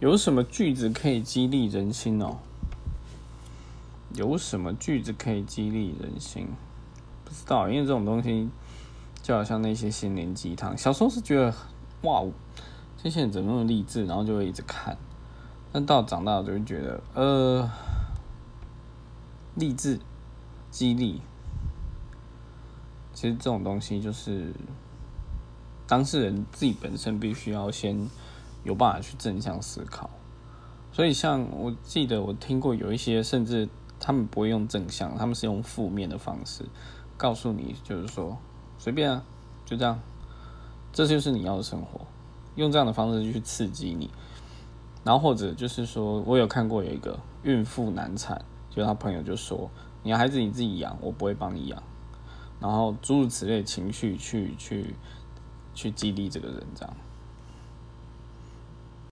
有什么句子可以激励人心哦？有什么句子可以激励人心？不知道，因为这种东西就好像那些心灵鸡汤。小时候是觉得哇，这些人怎么那么励志，然后就会一直看。但到长大就会觉得，呃，励志、激励，其实这种东西就是当事人自己本身必须要先有办法去正向思考。所以，像我记得我听过有一些，甚至他们不会用正向，他们是用负面的方式告诉你，就是说随便啊，就这样，这就是你要的生活，用这样的方式去刺激你。然后或者就是说，我有看过有一个孕妇难产，就他朋友就说：“你孩子你自己养，我不会帮你养。”然后诸如此类情绪去去去激励这个人这样。